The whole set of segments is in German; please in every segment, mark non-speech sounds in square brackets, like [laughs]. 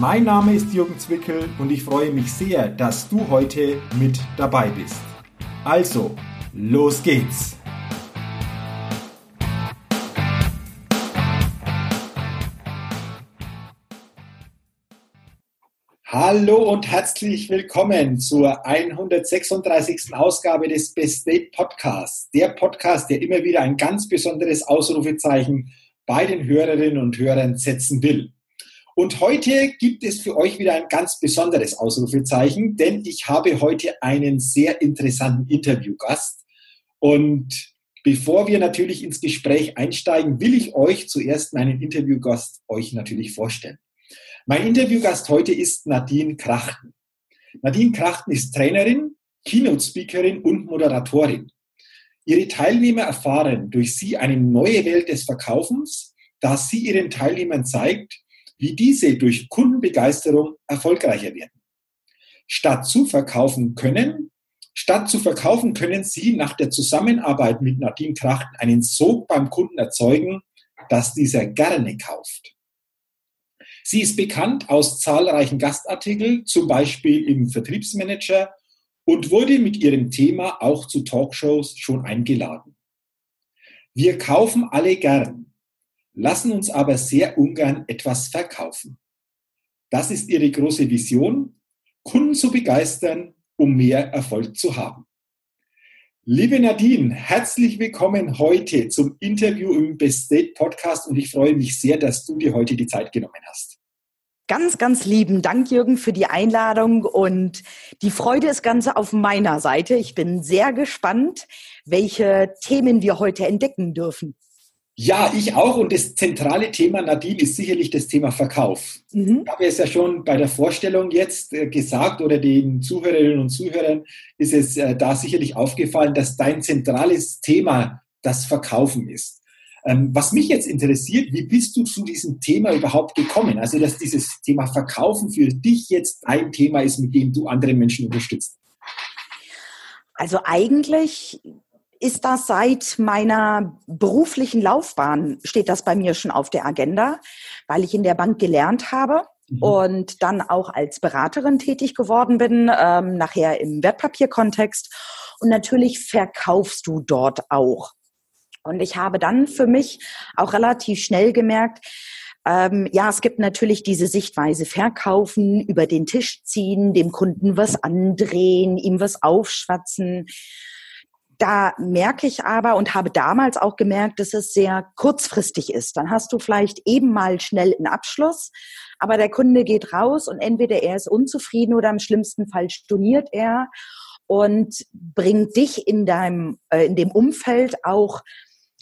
Mein Name ist Jürgen Zwickel und ich freue mich sehr, dass du heute mit dabei bist. Also, los geht's! Hallo und herzlich willkommen zur 136. Ausgabe des Best Date Podcasts. Der Podcast, der immer wieder ein ganz besonderes Ausrufezeichen bei den Hörerinnen und Hörern setzen will. Und heute gibt es für euch wieder ein ganz besonderes Ausrufezeichen, denn ich habe heute einen sehr interessanten Interviewgast. Und bevor wir natürlich ins Gespräch einsteigen, will ich euch zuerst meinen Interviewgast euch natürlich vorstellen. Mein Interviewgast heute ist Nadine Krachten. Nadine Krachten ist Trainerin, Keynote-Speakerin und Moderatorin. Ihre Teilnehmer erfahren durch sie eine neue Welt des Verkaufens, da sie ihren Teilnehmern zeigt, wie diese durch Kundenbegeisterung erfolgreicher werden. Statt zu verkaufen können, statt zu verkaufen können Sie nach der Zusammenarbeit mit Nadine Trachten einen Sog beim Kunden erzeugen, dass dieser gerne kauft. Sie ist bekannt aus zahlreichen Gastartikeln, zum Beispiel im Vertriebsmanager und wurde mit ihrem Thema auch zu Talkshows schon eingeladen. Wir kaufen alle gern lassen uns aber sehr ungern etwas verkaufen. Das ist ihre große Vision, Kunden zu begeistern, um mehr Erfolg zu haben. Liebe Nadine, herzlich willkommen heute zum Interview im Best State Podcast und ich freue mich sehr, dass du dir heute die Zeit genommen hast. Ganz, ganz lieben Dank, Jürgen, für die Einladung und die Freude ist ganz auf meiner Seite. Ich bin sehr gespannt, welche Themen wir heute entdecken dürfen. Ja, ich auch. Und das zentrale Thema, Nadine, ist sicherlich das Thema Verkauf. Mhm. Ich habe es ja schon bei der Vorstellung jetzt äh, gesagt oder den Zuhörerinnen und Zuhörern ist es äh, da sicherlich aufgefallen, dass dein zentrales Thema das Verkaufen ist. Ähm, was mich jetzt interessiert, wie bist du zu diesem Thema überhaupt gekommen? Also, dass dieses Thema Verkaufen für dich jetzt ein Thema ist, mit dem du andere Menschen unterstützt. Also eigentlich ist das seit meiner beruflichen Laufbahn, steht das bei mir schon auf der Agenda, weil ich in der Bank gelernt habe mhm. und dann auch als Beraterin tätig geworden bin, ähm, nachher im Wertpapierkontext. Und natürlich verkaufst du dort auch. Und ich habe dann für mich auch relativ schnell gemerkt, ähm, ja, es gibt natürlich diese Sichtweise verkaufen, über den Tisch ziehen, dem Kunden was andrehen, ihm was aufschwatzen. Da merke ich aber und habe damals auch gemerkt, dass es sehr kurzfristig ist. Dann hast du vielleicht eben mal schnell einen Abschluss, aber der Kunde geht raus und entweder er ist unzufrieden oder im schlimmsten Fall storniert er und bringt dich in deinem, äh, in dem Umfeld auch,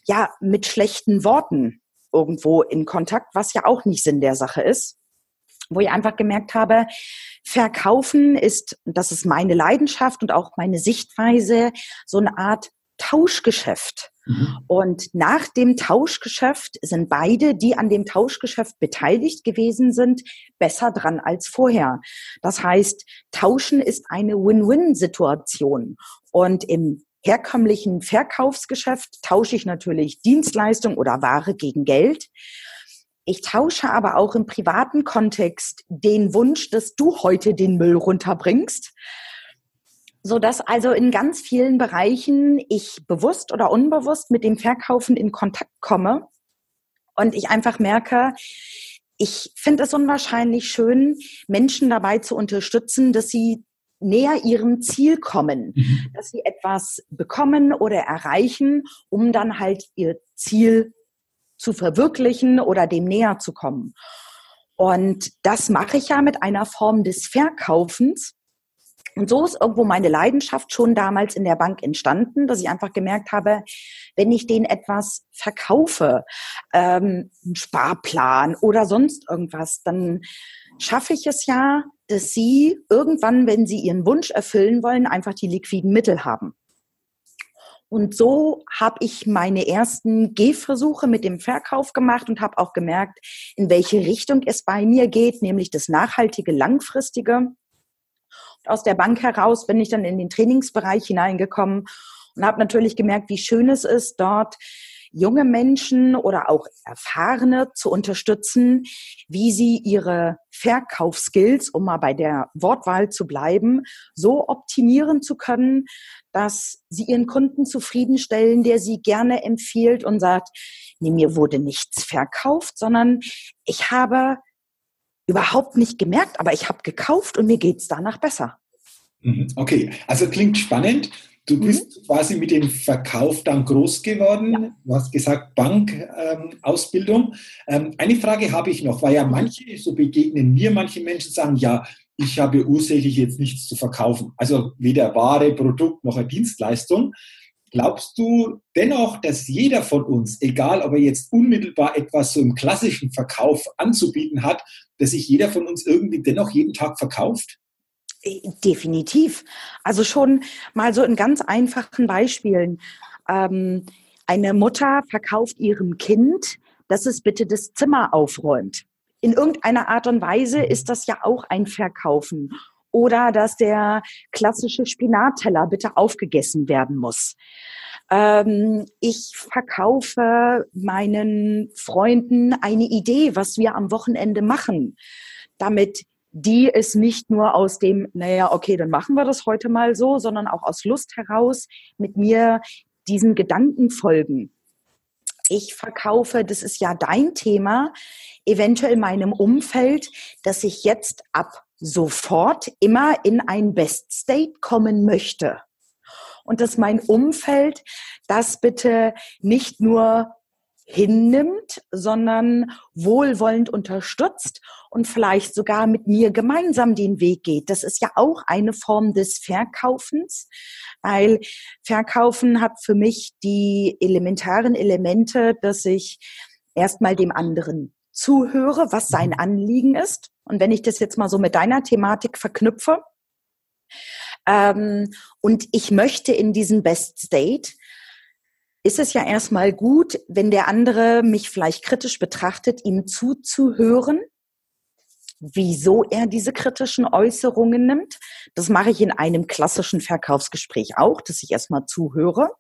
ja, mit schlechten Worten irgendwo in Kontakt, was ja auch nicht Sinn der Sache ist wo ich einfach gemerkt habe, Verkaufen ist, das ist meine Leidenschaft und auch meine Sichtweise, so eine Art Tauschgeschäft. Mhm. Und nach dem Tauschgeschäft sind beide, die an dem Tauschgeschäft beteiligt gewesen sind, besser dran als vorher. Das heißt, Tauschen ist eine Win-Win-Situation. Und im herkömmlichen Verkaufsgeschäft tausche ich natürlich Dienstleistung oder Ware gegen Geld. Ich tausche aber auch im privaten Kontext den Wunsch, dass du heute den Müll runterbringst, so dass also in ganz vielen Bereichen ich bewusst oder unbewusst mit dem Verkaufen in Kontakt komme und ich einfach merke, ich finde es unwahrscheinlich schön, Menschen dabei zu unterstützen, dass sie näher ihrem Ziel kommen, mhm. dass sie etwas bekommen oder erreichen, um dann halt ihr Ziel zu verwirklichen oder dem näher zu kommen. Und das mache ich ja mit einer Form des Verkaufens. Und so ist irgendwo meine Leidenschaft schon damals in der Bank entstanden, dass ich einfach gemerkt habe, wenn ich denen etwas verkaufe, ähm, einen Sparplan oder sonst irgendwas, dann schaffe ich es ja, dass sie irgendwann, wenn sie ihren Wunsch erfüllen wollen, einfach die liquiden Mittel haben. Und so habe ich meine ersten Gehversuche mit dem Verkauf gemacht und habe auch gemerkt, in welche Richtung es bei mir geht, nämlich das nachhaltige, langfristige. Aus der Bank heraus bin ich dann in den Trainingsbereich hineingekommen und habe natürlich gemerkt, wie schön es ist, dort junge Menschen oder auch Erfahrene zu unterstützen, wie sie ihre Verkaufsskills, um mal bei der Wortwahl zu bleiben, so optimieren zu können, dass sie ihren Kunden zufriedenstellen, der sie gerne empfiehlt und sagt, nee, mir wurde nichts verkauft, sondern ich habe überhaupt nicht gemerkt, aber ich habe gekauft und mir geht's danach besser. Mhm. Okay, also klingt spannend. Du mhm. bist mhm. quasi mit dem Verkauf dann groß geworden. Ja. Du hast gesagt Bankausbildung. Ähm, ähm, eine Frage habe ich noch, weil ja manche, so begegnen mir manche Menschen, sagen, ja, ich habe ursächlich jetzt nichts zu verkaufen. Also weder Ware, Produkt noch eine Dienstleistung. Glaubst du dennoch, dass jeder von uns, egal ob er jetzt unmittelbar etwas so im klassischen Verkauf anzubieten hat, dass sich jeder von uns irgendwie dennoch jeden Tag verkauft? Definitiv. Also schon mal so in ganz einfachen Beispielen. Ähm, eine Mutter verkauft ihrem Kind, dass es bitte das Zimmer aufräumt. In irgendeiner Art und Weise ist das ja auch ein Verkaufen. Oder dass der klassische Spinatteller bitte aufgegessen werden muss. Ähm, ich verkaufe meinen Freunden eine Idee, was wir am Wochenende machen, damit die es nicht nur aus dem, naja, okay, dann machen wir das heute mal so, sondern auch aus Lust heraus mit mir diesen Gedanken folgen. Ich verkaufe, das ist ja dein Thema, eventuell meinem Umfeld, dass ich jetzt ab sofort immer in ein Best State kommen möchte. Und dass mein Umfeld das bitte nicht nur hinnimmt, sondern wohlwollend unterstützt und vielleicht sogar mit mir gemeinsam den Weg geht. Das ist ja auch eine Form des Verkaufens, weil Verkaufen hat für mich die elementaren Elemente, dass ich erstmal dem anderen zuhöre, was sein mhm. Anliegen ist. Und wenn ich das jetzt mal so mit deiner Thematik verknüpfe, ähm, und ich möchte in diesen Best State, ist es ja erstmal gut, wenn der andere mich vielleicht kritisch betrachtet, ihm zuzuhören, wieso er diese kritischen Äußerungen nimmt. Das mache ich in einem klassischen Verkaufsgespräch auch, dass ich erstmal zuhöre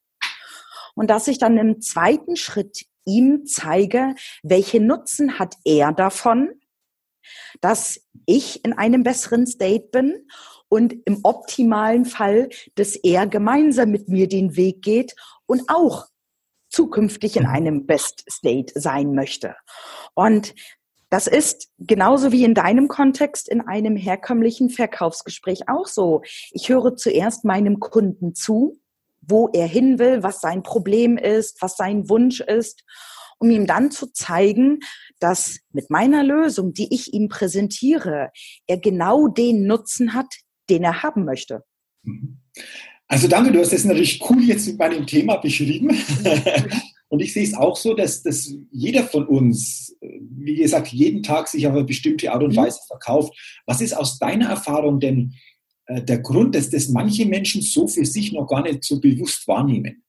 und dass ich dann im zweiten Schritt ihm zeige, welche Nutzen hat er davon, dass ich in einem besseren State bin und im optimalen Fall, dass er gemeinsam mit mir den Weg geht und auch zukünftig in mhm. einem Best State sein möchte. Und das ist genauso wie in deinem Kontext in einem herkömmlichen Verkaufsgespräch auch so. Ich höre zuerst meinem Kunden zu, wo er hin will, was sein Problem ist, was sein Wunsch ist, um ihm dann zu zeigen, dass mit meiner Lösung, die ich ihm präsentiere, er genau den Nutzen hat, den er haben möchte. Mhm. Also danke, du hast das natürlich cool jetzt mit meinem Thema beschrieben. [laughs] Und ich sehe es auch so, dass, dass jeder von uns, wie gesagt, jeden Tag sich auf eine bestimmte Art und mhm. Weise verkauft. Was ist aus deiner Erfahrung denn äh, der Grund, dass das manche Menschen so für sich noch gar nicht so bewusst wahrnehmen?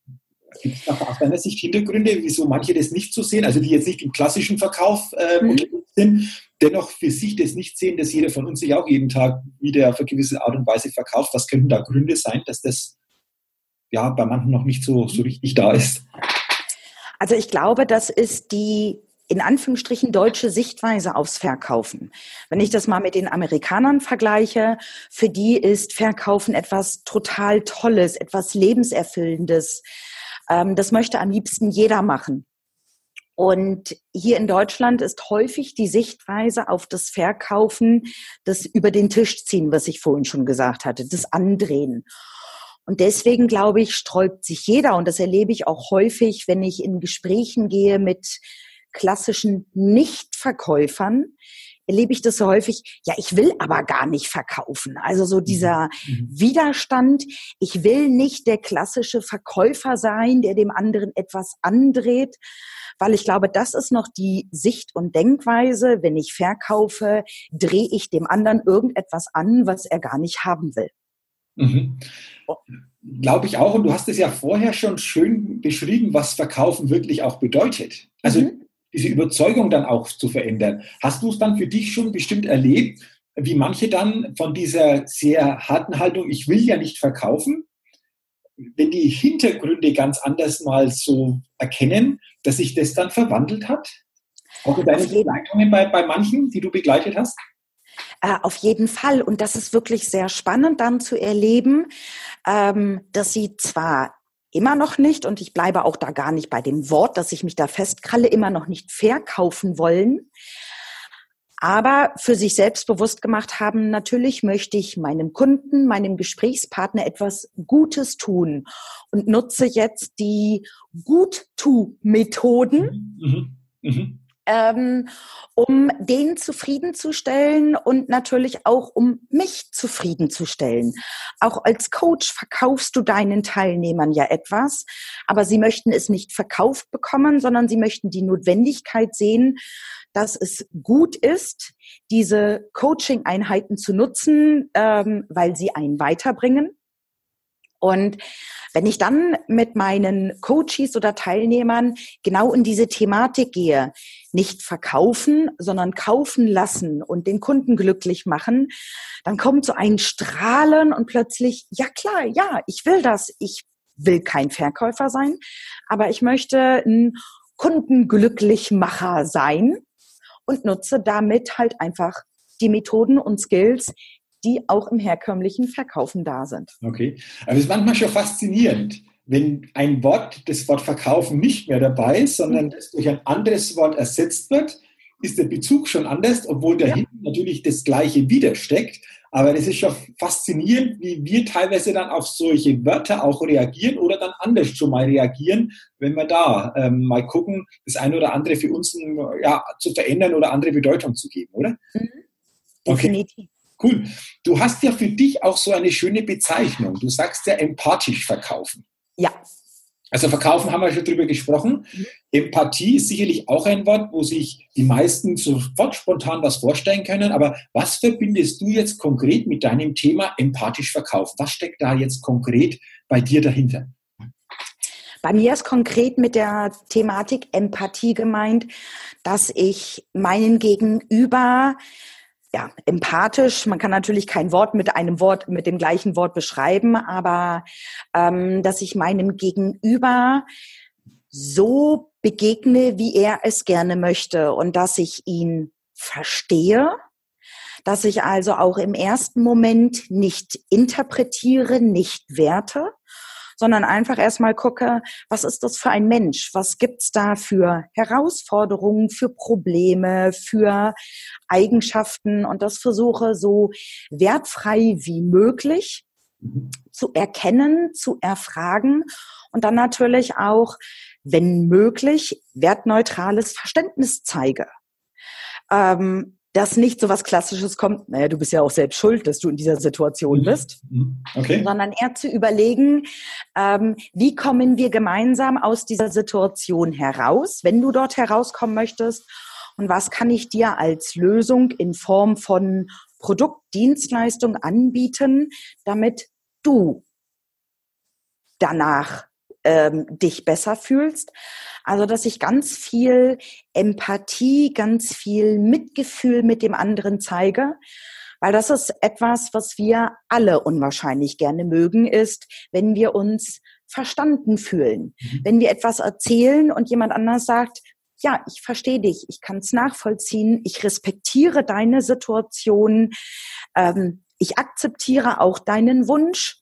Gibt es aus deiner Sicht Hintergründe, wieso manche das nicht so sehen, also die jetzt nicht im klassischen Verkauf äh, mhm. sind, dennoch für sich das nicht sehen, dass jeder von uns sich auch jeden Tag wieder auf eine gewisse Art und Weise verkauft. Was könnten da Gründe sein, dass das ja bei manchen noch nicht so, so richtig da ist? Also ich glaube, das ist die in Anführungsstrichen deutsche Sichtweise aufs Verkaufen. Wenn ich das mal mit den Amerikanern vergleiche, für die ist Verkaufen etwas total Tolles, etwas Lebenserfüllendes. Ähm, das möchte am liebsten jeder machen. Und hier in Deutschland ist häufig die Sichtweise auf das Verkaufen, das über den Tisch ziehen, was ich vorhin schon gesagt hatte, das Andrehen. Und deswegen glaube ich, sträubt sich jeder, und das erlebe ich auch häufig, wenn ich in Gesprächen gehe mit klassischen Nichtverkäufern, erlebe ich das so häufig, ja, ich will aber gar nicht verkaufen. Also so dieser mhm. Widerstand, ich will nicht der klassische Verkäufer sein, der dem anderen etwas andreht, weil ich glaube, das ist noch die Sicht und Denkweise, wenn ich verkaufe, drehe ich dem anderen irgendetwas an, was er gar nicht haben will. Mhm. Glaube ich auch. Und du hast es ja vorher schon schön beschrieben, was Verkaufen wirklich auch bedeutet. Also mhm. Diese Überzeugung dann auch zu verändern. Hast du es dann für dich schon bestimmt erlebt, wie manche dann von dieser sehr harten Haltung, ich will ja nicht verkaufen, wenn die Hintergründe ganz anders mal so erkennen, dass sich das dann verwandelt hat? Auch deine Begleitungen bei, bei manchen, die du begleitet hast? Äh, auf jeden Fall. Und das ist wirklich sehr spannend dann zu erleben, ähm, dass sie zwar immer noch nicht, und ich bleibe auch da gar nicht bei dem Wort, dass ich mich da festkralle, immer noch nicht verkaufen wollen, aber für sich selbst bewusst gemacht haben, natürlich möchte ich meinem Kunden, meinem Gesprächspartner etwas Gutes tun und nutze jetzt die Gut-Tu-Methoden. Mhm. Mhm. Ähm, um den zufriedenzustellen und natürlich auch um mich zufriedenzustellen. Auch als Coach verkaufst du deinen Teilnehmern ja etwas, aber sie möchten es nicht verkauft bekommen, sondern sie möchten die Notwendigkeit sehen, dass es gut ist, diese Coaching-Einheiten zu nutzen, ähm, weil sie einen weiterbringen und wenn ich dann mit meinen Coaches oder Teilnehmern genau in diese Thematik gehe, nicht verkaufen, sondern kaufen lassen und den Kunden glücklich machen, dann kommt so ein Strahlen und plötzlich, ja klar, ja, ich will das. Ich will kein Verkäufer sein, aber ich möchte ein Kundenglücklichmacher sein und nutze damit halt einfach die Methoden und Skills, die auch im herkömmlichen Verkaufen da sind. Okay, aber es ist manchmal schon faszinierend, wenn ein Wort, das Wort Verkaufen nicht mehr dabei ist, sondern mhm. das durch ein anderes Wort ersetzt wird, ist der Bezug schon anders, obwohl dahinter ja. natürlich das Gleiche widersteckt. Aber es ist schon faszinierend, wie wir teilweise dann auf solche Wörter auch reagieren oder dann anders schon mal reagieren, wenn wir da ähm, mal gucken, das eine oder andere für uns ja, zu verändern oder andere Bedeutung zu geben, oder? Mhm. Definitiv. Cool. Du hast ja für dich auch so eine schöne Bezeichnung. Du sagst ja empathisch verkaufen. Ja. Also verkaufen haben wir schon drüber gesprochen. Mhm. Empathie ist sicherlich auch ein Wort, wo sich die meisten sofort spontan was vorstellen können. Aber was verbindest du jetzt konkret mit deinem Thema empathisch verkaufen? Was steckt da jetzt konkret bei dir dahinter? Bei mir ist konkret mit der Thematik Empathie gemeint, dass ich meinen Gegenüber ja, empathisch. Man kann natürlich kein Wort mit einem Wort, mit dem gleichen Wort beschreiben, aber ähm, dass ich meinem Gegenüber so begegne, wie er es gerne möchte und dass ich ihn verstehe, dass ich also auch im ersten Moment nicht interpretiere, nicht werte, sondern einfach erstmal gucke, was ist das für ein Mensch? Was gibt's da für Herausforderungen, für Probleme, für Eigenschaften? Und das versuche so wertfrei wie möglich zu erkennen, zu erfragen und dann natürlich auch, wenn möglich, wertneutrales Verständnis zeige. Ähm, dass nicht so was Klassisches kommt, naja, du bist ja auch selbst schuld, dass du in dieser Situation mhm. bist, mhm. okay. sondern eher zu überlegen, ähm, wie kommen wir gemeinsam aus dieser Situation heraus, wenn du dort herauskommen möchtest und was kann ich dir als Lösung in Form von Produkt, Dienstleistung anbieten, damit du danach ähm, dich besser fühlst. Also, dass ich ganz viel Empathie, ganz viel Mitgefühl mit dem anderen zeige. Weil das ist etwas, was wir alle unwahrscheinlich gerne mögen, ist, wenn wir uns verstanden fühlen. Mhm. Wenn wir etwas erzählen und jemand anders sagt, ja, ich verstehe dich, ich kann es nachvollziehen, ich respektiere deine Situation, ähm, ich akzeptiere auch deinen Wunsch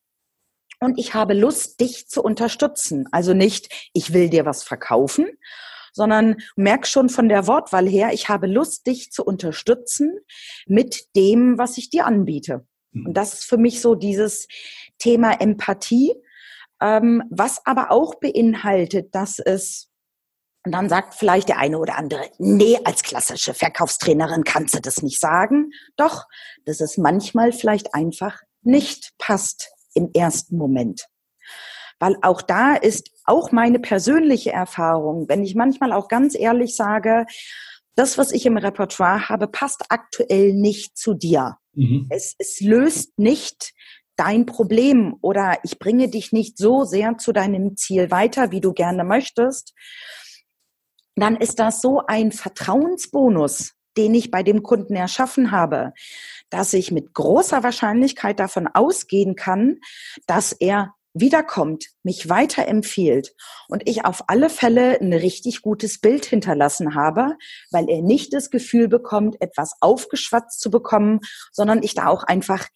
und ich habe Lust, dich zu unterstützen. Also nicht, ich will dir was verkaufen, sondern merk schon von der Wortwahl her, ich habe Lust, dich zu unterstützen mit dem, was ich dir anbiete. Mhm. Und das ist für mich so dieses Thema Empathie, ähm, was aber auch beinhaltet, dass es Und dann sagt vielleicht der eine oder andere, nee, als klassische Verkaufstrainerin kannst du das nicht sagen. Doch, dass es manchmal vielleicht einfach nicht passt im ersten Moment. Weil auch da ist auch meine persönliche Erfahrung, wenn ich manchmal auch ganz ehrlich sage, das, was ich im Repertoire habe, passt aktuell nicht zu dir. Mhm. Es, es löst nicht dein Problem oder ich bringe dich nicht so sehr zu deinem Ziel weiter, wie du gerne möchtest, dann ist das so ein Vertrauensbonus, den ich bei dem Kunden erschaffen habe, dass ich mit großer Wahrscheinlichkeit davon ausgehen kann, dass er wiederkommt, mich weiterempfiehlt und ich auf alle Fälle ein richtig gutes Bild hinterlassen habe, weil er nicht das Gefühl bekommt, etwas aufgeschwatzt zu bekommen, sondern ich da auch einfach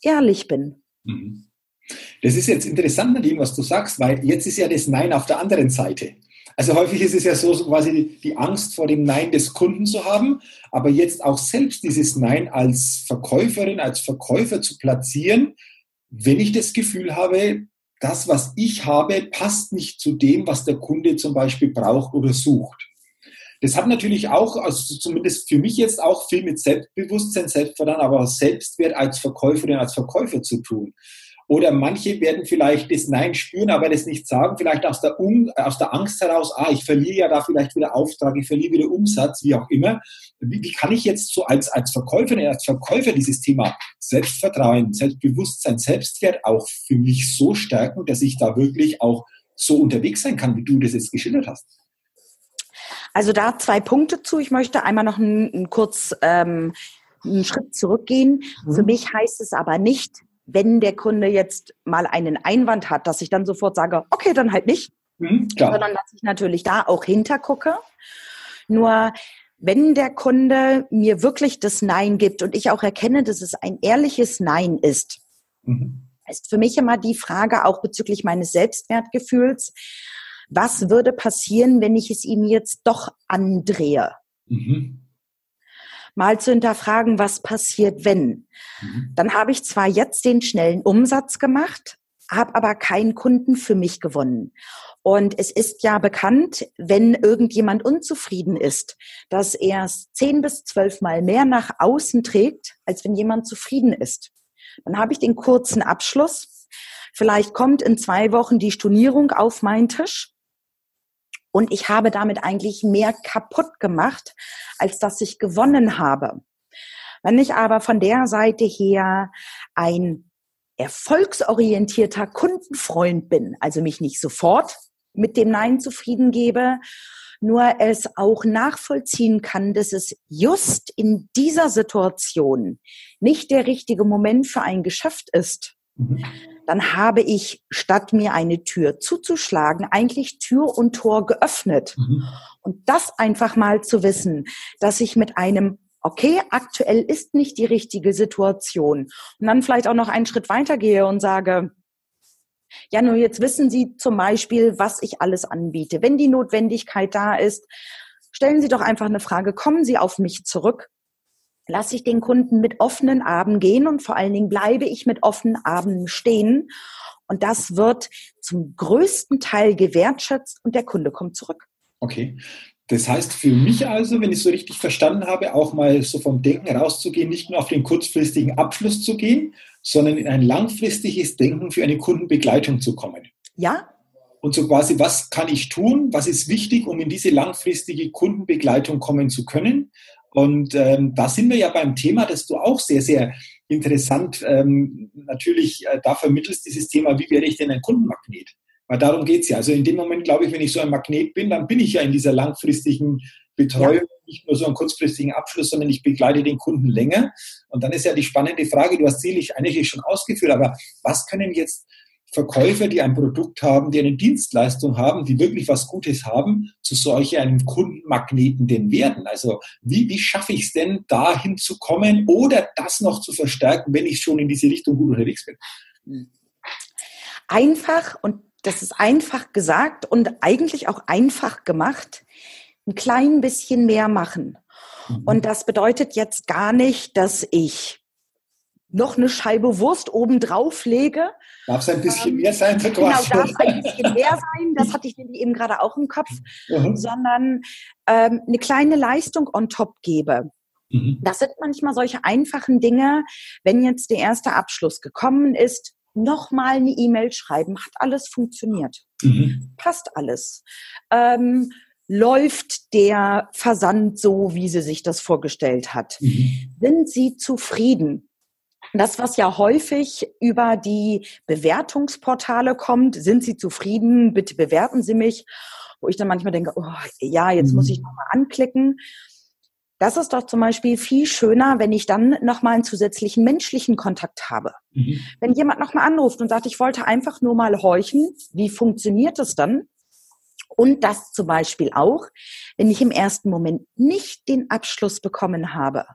ehrlich bin. Mhm. Das ist jetzt interessant, Nadine, was du sagst, weil jetzt ist ja das Nein auf der anderen Seite. Also häufig ist es ja so, so quasi die Angst vor dem Nein des Kunden zu haben, aber jetzt auch selbst dieses Nein als Verkäuferin, als Verkäufer zu platzieren, wenn ich das Gefühl habe, das, was ich habe, passt nicht zu dem, was der Kunde zum Beispiel braucht oder sucht. Das hat natürlich auch, also zumindest für mich jetzt auch viel mit Selbstbewusstsein, Selbstvertrauen, aber auch Selbstwert als Verkäuferin, als Verkäufer zu tun. Oder manche werden vielleicht das Nein spüren, aber das nicht sagen, vielleicht aus der, um, aus der Angst heraus, ah, ich verliere ja da vielleicht wieder Auftrag, ich verliere wieder Umsatz, wie auch immer. Wie, wie kann ich jetzt so als, als Verkäuferin, als Verkäufer dieses Thema Selbstvertrauen, Selbstbewusstsein, Selbstwert auch für mich so stärken, dass ich da wirklich auch so unterwegs sein kann, wie du das jetzt geschildert hast? Also da zwei Punkte zu. Ich möchte einmal noch einen, einen kurz ähm, einen Schritt zurückgehen. Mhm. Für mich heißt es aber nicht, wenn der Kunde jetzt mal einen Einwand hat, dass ich dann sofort sage, okay, dann halt nicht, mhm, sondern dass ich natürlich da auch hintergucke. Nur wenn der Kunde mir wirklich das Nein gibt und ich auch erkenne, dass es ein ehrliches Nein ist, mhm. ist für mich immer die Frage auch bezüglich meines Selbstwertgefühls, was würde passieren, wenn ich es ihm jetzt doch andrehe? Mhm mal zu hinterfragen, was passiert, wenn. Mhm. Dann habe ich zwar jetzt den schnellen Umsatz gemacht, habe aber keinen Kunden für mich gewonnen. Und es ist ja bekannt, wenn irgendjemand unzufrieden ist, dass er es zehn bis zwölf Mal mehr nach außen trägt, als wenn jemand zufrieden ist. Dann habe ich den kurzen Abschluss. Vielleicht kommt in zwei Wochen die Stornierung auf meinen Tisch. Und ich habe damit eigentlich mehr kaputt gemacht, als dass ich gewonnen habe. Wenn ich aber von der Seite her ein erfolgsorientierter Kundenfreund bin, also mich nicht sofort mit dem Nein zufrieden gebe, nur es auch nachvollziehen kann, dass es just in dieser Situation nicht der richtige Moment für ein Geschäft ist, mhm dann habe ich, statt mir eine Tür zuzuschlagen, eigentlich Tür und Tor geöffnet. Mhm. Und das einfach mal zu wissen, dass ich mit einem okay, aktuell ist nicht die richtige Situation. Und dann vielleicht auch noch einen Schritt weitergehe und sage, ja, nur jetzt wissen Sie zum Beispiel, was ich alles anbiete. Wenn die Notwendigkeit da ist, stellen Sie doch einfach eine Frage, kommen Sie auf mich zurück lasse ich den Kunden mit offenen Armen gehen und vor allen Dingen bleibe ich mit offenen Armen stehen. Und das wird zum größten Teil gewertschätzt und der Kunde kommt zurück. Okay. Das heißt für mich also, wenn ich so richtig verstanden habe, auch mal so vom Denken rauszugehen, nicht nur auf den kurzfristigen Abschluss zu gehen, sondern in ein langfristiges Denken für eine Kundenbegleitung zu kommen. Ja. Und so quasi, was kann ich tun? Was ist wichtig, um in diese langfristige Kundenbegleitung kommen zu können? Und ähm, da sind wir ja beim Thema, das du auch sehr, sehr interessant ähm, natürlich äh, da vermittelst, dieses Thema, wie werde ich denn ein Kundenmagnet? Weil darum geht's ja. Also in dem Moment, glaube ich, wenn ich so ein Magnet bin, dann bin ich ja in dieser langfristigen Betreuung, nicht nur so einen kurzfristigen Abschluss, sondern ich begleite den Kunden länger. Und dann ist ja die spannende Frage, du hast sicherlich eigentlich schon ausgeführt, aber was können jetzt Verkäufer, die ein Produkt haben, die eine Dienstleistung haben, die wirklich was Gutes haben, zu solch einem Kundenmagneten denn werden? Also wie, wie schaffe ich es denn, dahin zu kommen oder das noch zu verstärken, wenn ich schon in diese Richtung gut unterwegs bin? Einfach, und das ist einfach gesagt und eigentlich auch einfach gemacht, ein klein bisschen mehr machen. Mhm. Und das bedeutet jetzt gar nicht, dass ich noch eine Scheibe Wurst obendrauf lege. Darf es ein bisschen ähm, mehr sein? So genau, darf ein bisschen mehr sein. Das hatte ich eben gerade auch im Kopf. Mhm. Sondern ähm, eine kleine Leistung on top gebe. Mhm. Das sind manchmal solche einfachen Dinge, wenn jetzt der erste Abschluss gekommen ist, nochmal eine E-Mail schreiben, hat alles funktioniert. Mhm. Passt alles. Ähm, läuft der Versand so, wie sie sich das vorgestellt hat? Mhm. Sind sie zufrieden? Das, was ja häufig über die Bewertungsportale kommt, sind Sie zufrieden? Bitte bewerten Sie mich. Wo ich dann manchmal denke, oh, ja, jetzt mhm. muss ich nochmal anklicken. Das ist doch zum Beispiel viel schöner, wenn ich dann nochmal einen zusätzlichen menschlichen Kontakt habe. Mhm. Wenn jemand nochmal anruft und sagt, ich wollte einfach nur mal horchen, wie funktioniert das dann? Und das zum Beispiel auch, wenn ich im ersten Moment nicht den Abschluss bekommen habe.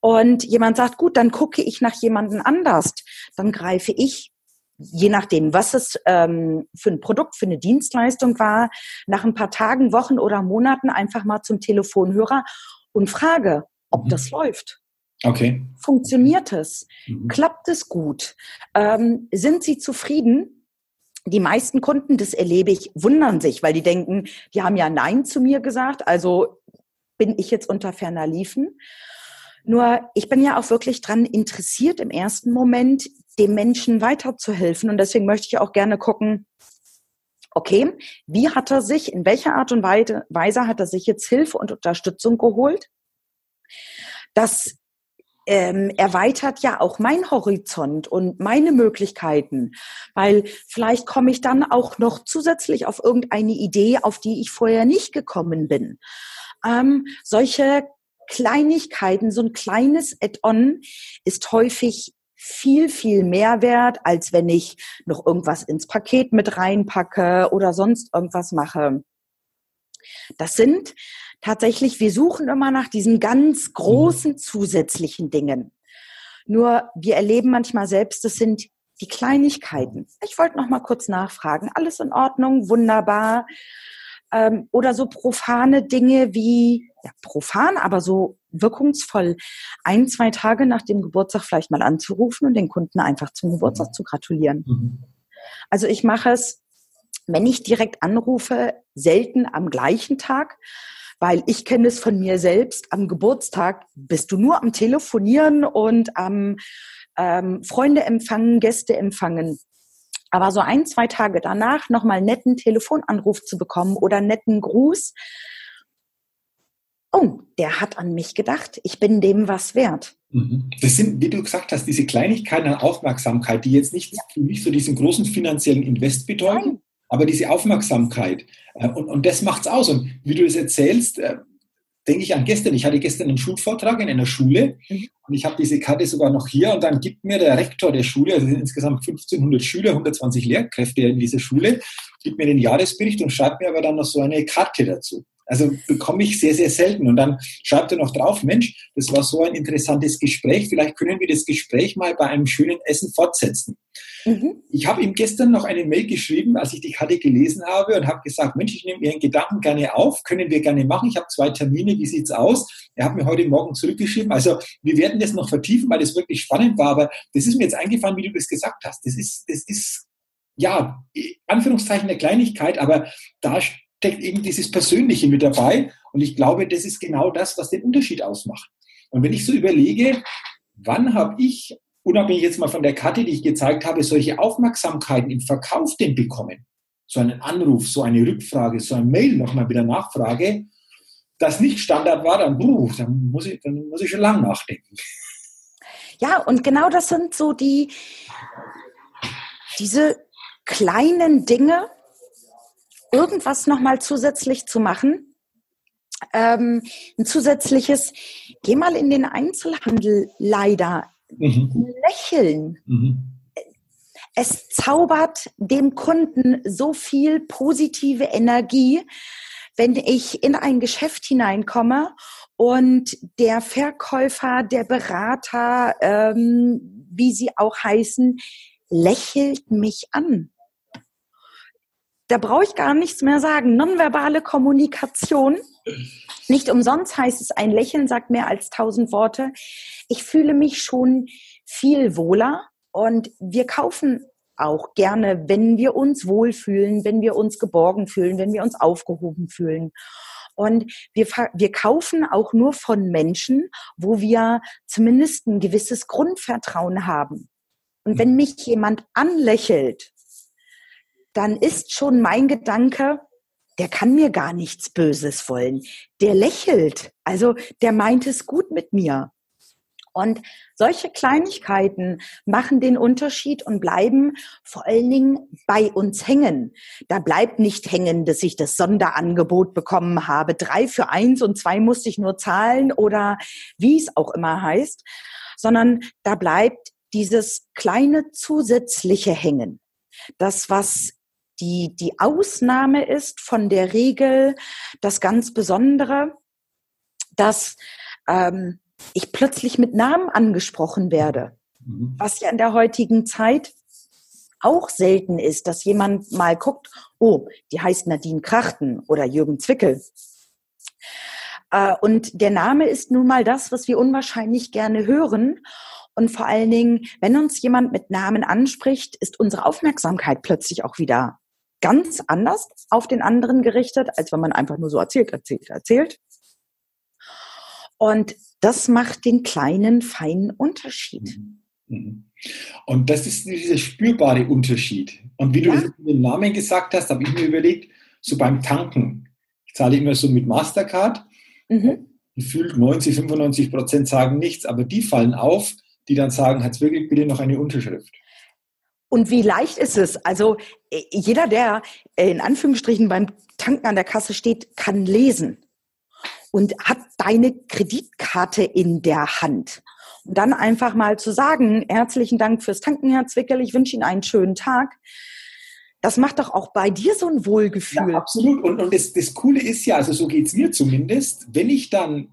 Und jemand sagt, gut, dann gucke ich nach jemandem anders. Dann greife ich je nachdem, was es ähm, für ein Produkt, für eine Dienstleistung war, nach ein paar Tagen, Wochen oder Monaten einfach mal zum Telefonhörer und frage, ob mhm. das läuft. Okay. Funktioniert es? Mhm. Klappt es gut? Ähm, sind Sie zufrieden? Die meisten Kunden, das erlebe ich, wundern sich, weil die denken, die haben ja Nein zu mir gesagt, also bin ich jetzt unter ferner Liefen. Nur ich bin ja auch wirklich dran interessiert, im ersten Moment dem Menschen weiterzuhelfen. Und deswegen möchte ich auch gerne gucken, okay, wie hat er sich, in welcher Art und Weise hat er sich jetzt Hilfe und Unterstützung geholt? Das ähm, erweitert ja auch mein Horizont und meine Möglichkeiten, weil vielleicht komme ich dann auch noch zusätzlich auf irgendeine Idee, auf die ich vorher nicht gekommen bin. Ähm, solche Kleinigkeiten, so ein kleines Add-on ist häufig viel, viel mehr wert, als wenn ich noch irgendwas ins Paket mit reinpacke oder sonst irgendwas mache. Das sind tatsächlich, wir suchen immer nach diesen ganz großen mhm. zusätzlichen Dingen. Nur wir erleben manchmal selbst, das sind die Kleinigkeiten. Ich wollte noch mal kurz nachfragen. Alles in Ordnung, wunderbar. Ähm, oder so profane Dinge wie, ja, profan, aber so wirkungsvoll, ein, zwei Tage nach dem Geburtstag vielleicht mal anzurufen und den Kunden einfach zum Geburtstag zu gratulieren. Mhm. Also ich mache es, wenn ich direkt anrufe, selten am gleichen Tag, weil ich kenne es von mir selbst, am Geburtstag bist du nur am Telefonieren und am ähm, Freunde empfangen, Gäste empfangen. Aber so ein, zwei Tage danach nochmal netten Telefonanruf zu bekommen oder netten Gruß, oh, der hat an mich gedacht, ich bin dem was wert. Mhm. Das sind, wie du gesagt hast, diese Kleinigkeiten an Aufmerksamkeit, die jetzt nicht für mich so diesen großen finanziellen Invest bedeuten, Nein. aber diese Aufmerksamkeit. Äh, und, und das macht's aus. Und wie du es erzählst, äh, denke ich an gestern. Ich hatte gestern einen Schulvortrag in einer Schule mhm. und ich habe diese Karte sogar noch hier und dann gibt mir der Rektor der Schule, also insgesamt 1500 Schüler, 120 Lehrkräfte in dieser Schule, gibt mir den Jahresbericht und schreibt mir aber dann noch so eine Karte dazu. Also bekomme ich sehr, sehr selten. Und dann schreibt er noch drauf, Mensch, das war so ein interessantes Gespräch. Vielleicht können wir das Gespräch mal bei einem schönen Essen fortsetzen. Mhm. Ich habe ihm gestern noch eine Mail geschrieben, als ich die Karte gelesen habe und habe gesagt, Mensch, ich nehme Ihren Gedanken gerne auf, können wir gerne machen. Ich habe zwei Termine, wie sieht's aus? Er hat mir heute Morgen zurückgeschrieben. Also wir werden das noch vertiefen, weil das wirklich spannend war. Aber das ist mir jetzt eingefallen, wie du das gesagt hast. Das ist, das ist ja, Anführungszeichen eine Kleinigkeit, aber da steckt eben dieses Persönliche mit dabei. Und ich glaube, das ist genau das, was den Unterschied ausmacht. Und wenn ich so überlege, wann habe ich, unabhängig jetzt mal von der Karte, die ich gezeigt habe, solche Aufmerksamkeiten im Verkauf denn bekommen? So einen Anruf, so eine Rückfrage, so ein Mail nochmal wieder Nachfrage, das nicht Standard war, dann, buh, dann, muss ich, dann muss ich schon lang nachdenken. Ja, und genau das sind so die, diese kleinen Dinge, irgendwas nochmal zusätzlich zu machen. Ähm, ein zusätzliches, geh mal in den Einzelhandel leider. Mhm. Lächeln. Mhm. Es zaubert dem Kunden so viel positive Energie, wenn ich in ein Geschäft hineinkomme und der Verkäufer, der Berater, ähm, wie sie auch heißen, lächelt mich an da brauche ich gar nichts mehr sagen. Nonverbale Kommunikation. Nicht umsonst heißt es, ein Lächeln sagt mehr als tausend Worte. Ich fühle mich schon viel wohler und wir kaufen auch gerne, wenn wir uns wohlfühlen, wenn wir uns geborgen fühlen, wenn wir uns aufgehoben fühlen. Und wir, wir kaufen auch nur von Menschen, wo wir zumindest ein gewisses Grundvertrauen haben. Und wenn mich jemand anlächelt, dann ist schon mein Gedanke, der kann mir gar nichts Böses wollen. Der lächelt. Also der meint es gut mit mir. Und solche Kleinigkeiten machen den Unterschied und bleiben vor allen Dingen bei uns hängen. Da bleibt nicht hängen, dass ich das Sonderangebot bekommen habe. Drei für eins und zwei musste ich nur zahlen oder wie es auch immer heißt, sondern da bleibt dieses kleine zusätzliche Hängen. Das, was die, die Ausnahme ist von der Regel, das ganz Besondere, dass ähm, ich plötzlich mit Namen angesprochen werde, mhm. was ja in der heutigen Zeit auch selten ist, dass jemand mal guckt, oh, die heißt Nadine Krachten oder Jürgen Zwickel. Äh, und der Name ist nun mal das, was wir unwahrscheinlich gerne hören. Und vor allen Dingen, wenn uns jemand mit Namen anspricht, ist unsere Aufmerksamkeit plötzlich auch wieder ganz anders auf den anderen gerichtet, als wenn man einfach nur so erzählt, erzählt, erzählt. Und das macht den kleinen, feinen Unterschied. Mhm. Mhm. Und das ist dieser spürbare Unterschied. Und wie du ja. dem Namen gesagt hast, habe ich mir überlegt, so beim Tanken. Ich zahle immer so mit Mastercard. Mhm. Gefühlt 90, 95 Prozent sagen nichts, aber die fallen auf, die dann sagen, hat es wirklich bitte noch eine Unterschrift. Und wie leicht ist es? Also äh, jeder, der in Anführungsstrichen beim Tanken an der Kasse steht, kann lesen und hat deine Kreditkarte in der Hand. Und dann einfach mal zu sagen, herzlichen Dank fürs Tanken, Herr Zwickel, ich wünsche Ihnen einen schönen Tag. Das macht doch auch bei dir so ein Wohlgefühl. Ja, absolut. Und, und das, das Coole ist ja, also so geht es mir zumindest, wenn ich dann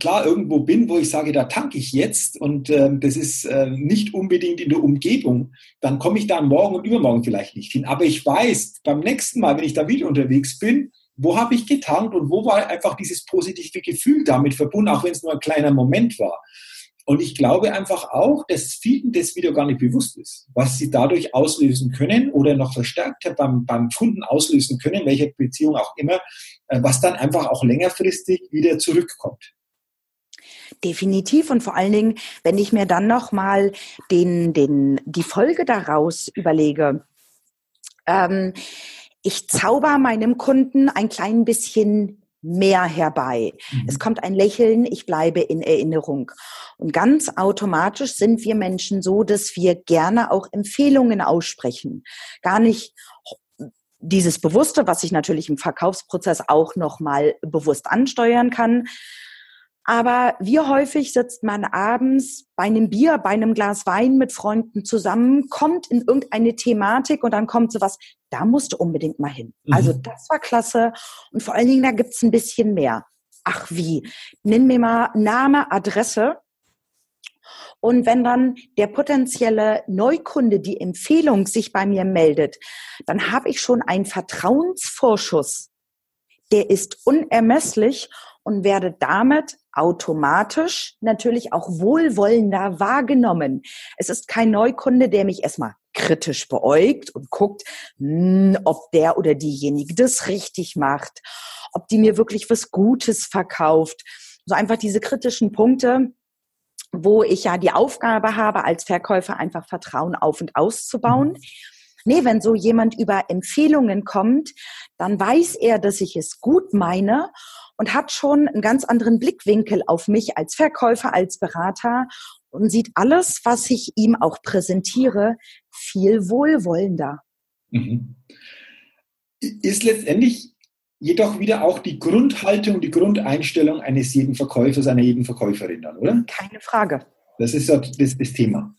klar irgendwo bin, wo ich sage, da tanke ich jetzt und äh, das ist äh, nicht unbedingt in der Umgebung, dann komme ich da morgen und übermorgen vielleicht nicht hin. Aber ich weiß, beim nächsten Mal, wenn ich da wieder unterwegs bin, wo habe ich getankt und wo war einfach dieses positive Gefühl damit verbunden, auch wenn es nur ein kleiner Moment war. Und ich glaube einfach auch, dass vielen das wieder gar nicht bewusst ist, was sie dadurch auslösen können oder noch verstärkter beim, beim Kunden auslösen können, welche Beziehung auch immer, äh, was dann einfach auch längerfristig wieder zurückkommt. Definitiv und vor allen Dingen, wenn ich mir dann noch mal den, den, die Folge daraus überlege. Ähm, ich zauber meinem Kunden ein klein bisschen mehr herbei. Mhm. Es kommt ein Lächeln, ich bleibe in Erinnerung. Und ganz automatisch sind wir Menschen so, dass wir gerne auch Empfehlungen aussprechen. Gar nicht dieses Bewusste, was ich natürlich im Verkaufsprozess auch nochmal bewusst ansteuern kann, aber wie häufig sitzt man abends bei einem Bier, bei einem Glas Wein mit Freunden zusammen, kommt in irgendeine Thematik und dann kommt sowas, da musst du unbedingt mal hin. Mhm. Also das war klasse. Und vor allen Dingen, da gibt's ein bisschen mehr. Ach wie, nenn mir mal Name, Adresse. Und wenn dann der potenzielle Neukunde die Empfehlung sich bei mir meldet, dann habe ich schon einen Vertrauensvorschuss. Der ist unermesslich und werde damit automatisch natürlich auch wohlwollender wahrgenommen. Es ist kein Neukunde, der mich erstmal kritisch beäugt und guckt, mh, hm, ob der oder diejenige das richtig macht, ob die mir wirklich was Gutes verkauft. So einfach diese kritischen Punkte, wo ich ja die Aufgabe habe, als Verkäufer einfach Vertrauen auf und auszubauen. Mhm. Nee, wenn so jemand über Empfehlungen kommt, dann weiß er, dass ich es gut meine und hat schon einen ganz anderen Blickwinkel auf mich als Verkäufer, als Berater und sieht alles, was ich ihm auch präsentiere, viel wohlwollender. Mhm. Ist letztendlich jedoch wieder auch die Grundhaltung, die Grundeinstellung eines jeden Verkäufers, einer jeden Verkäuferin dann, oder? Keine Frage. Das ist das, das Thema.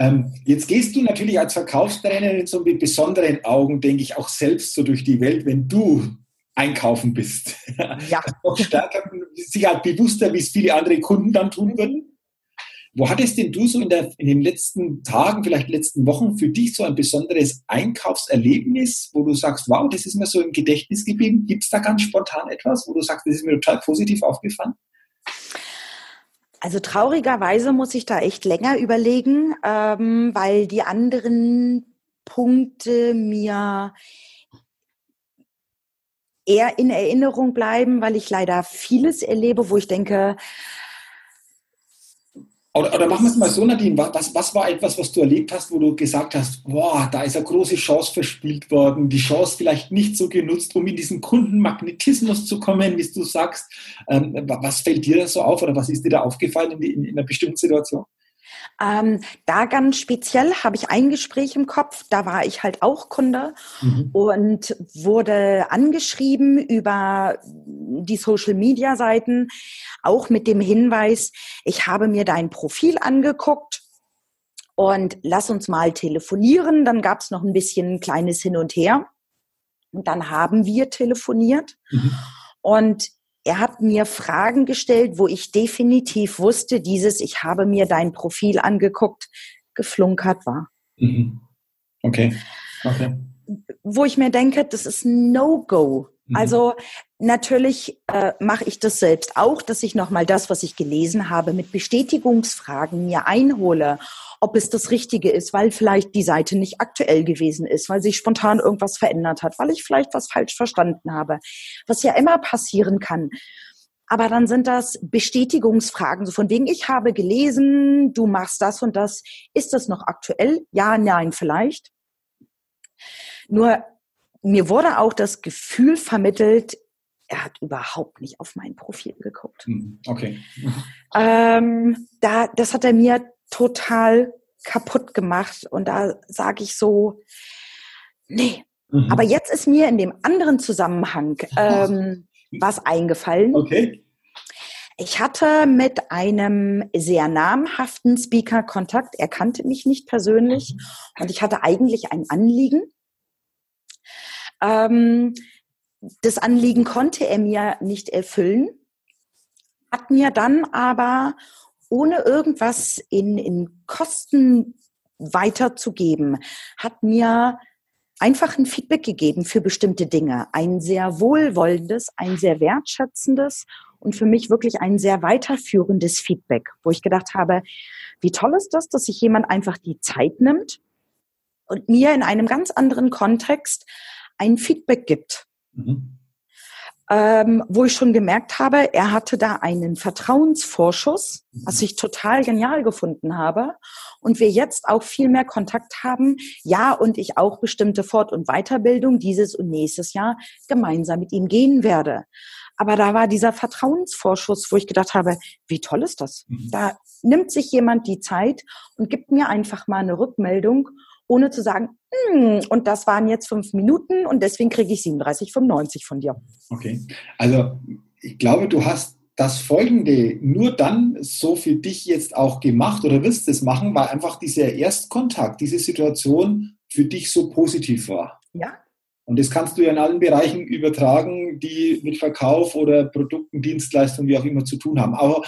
Ähm, jetzt gehst du natürlich als Verkaufstrainerin so mit besonderen Augen, denke ich, auch selbst so durch die Welt, wenn du einkaufen bist. [laughs] Ja. Noch stärker, sicher bewusster, wie es viele andere Kunden dann tun würden. Wo hattest denn du so in, der, in den letzten Tagen, vielleicht letzten Wochen für dich so ein besonderes Einkaufserlebnis, wo du sagst, wow, das ist mir so im Gedächtnis geblieben? Gibt es da ganz spontan etwas, wo du sagst, das ist mir total positiv aufgefallen? Also traurigerweise muss ich da echt länger überlegen, ähm, weil die anderen Punkte mir eher in Erinnerung bleiben, weil ich leider vieles erlebe, wo ich denke, oder, oder machen wir es mal so, Nadine, was, was war etwas, was du erlebt hast, wo du gesagt hast, boah, da ist eine große Chance verspielt worden, die Chance vielleicht nicht so genutzt, um in diesen Kundenmagnetismus zu kommen, wie du sagst. Ähm, was fällt dir da so auf oder was ist dir da aufgefallen in, in, in einer bestimmten Situation? Ähm, da ganz speziell habe ich ein Gespräch im Kopf, da war ich halt auch Kunde mhm. und wurde angeschrieben über die Social-Media-Seiten, auch mit dem Hinweis, ich habe mir dein Profil angeguckt und lass uns mal telefonieren. Dann gab es noch ein bisschen ein kleines Hin und Her. Und dann haben wir telefoniert. Mhm. Und er hat mir Fragen gestellt, wo ich definitiv wusste, dieses, ich habe mir dein Profil angeguckt, geflunkert war. Mhm. Okay. okay. Wo ich mir denke, das ist No-Go. Mhm. Also natürlich äh, mache ich das selbst auch, dass ich nochmal das, was ich gelesen habe, mit Bestätigungsfragen mir einhole ob es das Richtige ist, weil vielleicht die Seite nicht aktuell gewesen ist, weil sich spontan irgendwas verändert hat, weil ich vielleicht was falsch verstanden habe, was ja immer passieren kann. Aber dann sind das Bestätigungsfragen, so von wegen, ich habe gelesen, du machst das und das. Ist das noch aktuell? Ja, nein, vielleicht. Nur mir wurde auch das Gefühl vermittelt, er hat überhaupt nicht auf mein Profil geguckt. Hm, okay. Ähm, da, das hat er mir total kaputt gemacht. Und da sage ich so, nee. Mhm. Aber jetzt ist mir in dem anderen Zusammenhang ähm, [laughs] was eingefallen. Okay. Ich hatte mit einem sehr namhaften Speaker Kontakt. Er kannte mich nicht persönlich und ich hatte eigentlich ein Anliegen. Ähm, das Anliegen konnte er mir nicht erfüllen, hat mir dann aber ohne irgendwas in, in Kosten weiterzugeben, hat mir einfach ein Feedback gegeben für bestimmte Dinge. Ein sehr wohlwollendes, ein sehr wertschätzendes und für mich wirklich ein sehr weiterführendes Feedback, wo ich gedacht habe, wie toll ist das, dass sich jemand einfach die Zeit nimmt und mir in einem ganz anderen Kontext ein Feedback gibt. Mhm ähm, wo ich schon gemerkt habe, er hatte da einen Vertrauensvorschuss, was ich total genial gefunden habe. Und wir jetzt auch viel mehr Kontakt haben. Ja, und ich auch bestimmte Fort- und Weiterbildung dieses und nächstes Jahr gemeinsam mit ihm gehen werde. Aber da war dieser Vertrauensvorschuss, wo ich gedacht habe, wie toll ist das? Mhm. Da nimmt sich jemand die Zeit und gibt mir einfach mal eine Rückmeldung ohne zu sagen, hm, und das waren jetzt fünf Minuten und deswegen kriege ich 37,95 von dir. Okay, also ich glaube, du hast das Folgende nur dann so für dich jetzt auch gemacht oder wirst es machen, weil einfach dieser Erstkontakt, diese Situation für dich so positiv war. Ja. Und das kannst du ja in allen Bereichen übertragen, die mit Verkauf oder Produkten, Dienstleistungen, wie auch immer zu tun haben. Aber,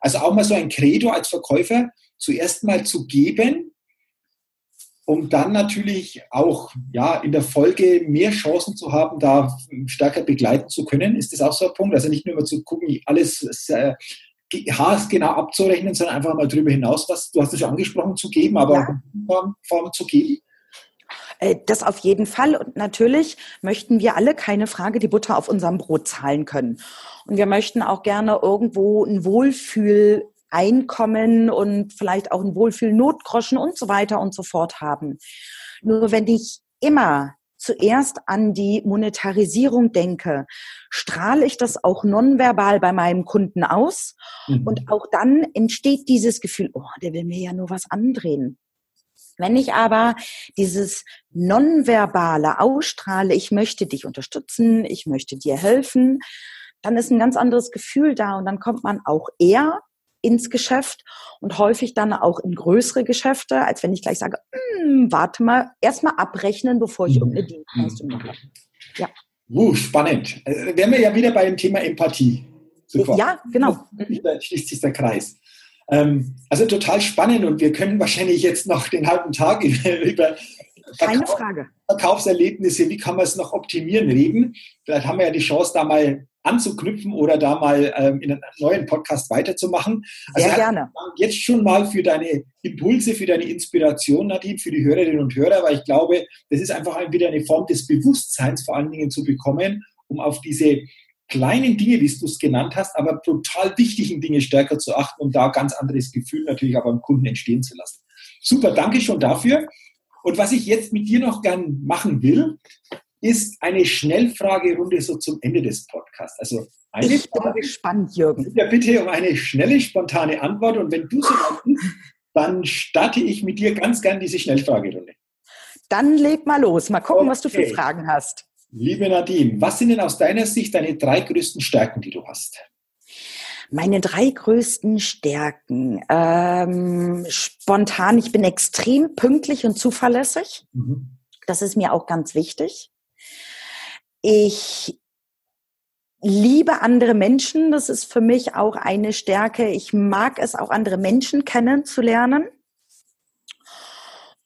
also auch mal so ein Credo als Verkäufer, zuerst mal zu geben, um dann natürlich auch ja, in der Folge mehr Chancen zu haben, da stärker begleiten zu können. Ist das auch so ein Punkt? Also nicht nur immer zu gucken, alles äh, genau abzurechnen, sondern einfach mal darüber hinaus, was du hast es schon angesprochen, zu geben, aber ja. in Form, Form zu geben. Äh, das auf jeden Fall. Und natürlich möchten wir alle keine Frage die Butter auf unserem Brot zahlen können. Und wir möchten auch gerne irgendwo ein Wohlfühl Einkommen und vielleicht auch ein Wohlfühl-Notgroschen und so weiter und so fort haben. Nur wenn ich immer zuerst an die Monetarisierung denke, strahle ich das auch nonverbal bei meinem Kunden aus. Mhm. Und auch dann entsteht dieses Gefühl, oh, der will mir ja nur was andrehen. Wenn ich aber dieses nonverbale ausstrahle, ich möchte dich unterstützen, ich möchte dir helfen, dann ist ein ganz anderes Gefühl da und dann kommt man auch eher ins Geschäft und häufig dann auch in größere Geschäfte, als wenn ich gleich sage, hm, warte mal, erstmal abrechnen, bevor ich mhm. irgendeine Dienstleistung mache. Ja. Uh, spannend. Äh, wären wir ja wieder beim Thema Empathie. Super. Ja, genau. Da schließt sich der Kreis. Ähm, also total spannend und wir können wahrscheinlich jetzt noch den halben Tag [laughs] über, Keine Frage. Verkaufserlebnisse, wie kann man es noch optimieren, reden. Vielleicht haben wir ja die Chance, da mal anzuknüpfen oder da mal ähm, in einem neuen Podcast weiterzumachen. Also Sehr gerne. Jetzt schon mal für deine Impulse, für deine Inspiration, Nadine, für die Hörerinnen und Hörer, weil ich glaube, das ist einfach wieder eine Form des Bewusstseins vor allen Dingen zu bekommen, um auf diese kleinen Dinge, wie du es genannt hast, aber total wichtigen Dinge stärker zu achten und da ganz anderes Gefühl natürlich auch beim Kunden entstehen zu lassen. Super, danke schon dafür. Und was ich jetzt mit dir noch gern machen will, ist eine Schnellfragerunde so zum Ende des Podcasts. Also eine ich bin Frage, gespannt, Jürgen. Ja, bitte um eine schnelle, spontane Antwort. Und wenn du so bist, dann starte ich mit dir ganz gern diese Schnellfragerunde. Dann leg mal los. Mal gucken, okay. was du für Fragen hast. Liebe Nadine, was sind denn aus deiner Sicht deine drei größten Stärken, die du hast? Meine drei größten Stärken. Ähm, spontan, ich bin extrem pünktlich und zuverlässig. Mhm. Das ist mir auch ganz wichtig. Ich liebe andere Menschen. Das ist für mich auch eine Stärke. Ich mag es auch, andere Menschen kennenzulernen.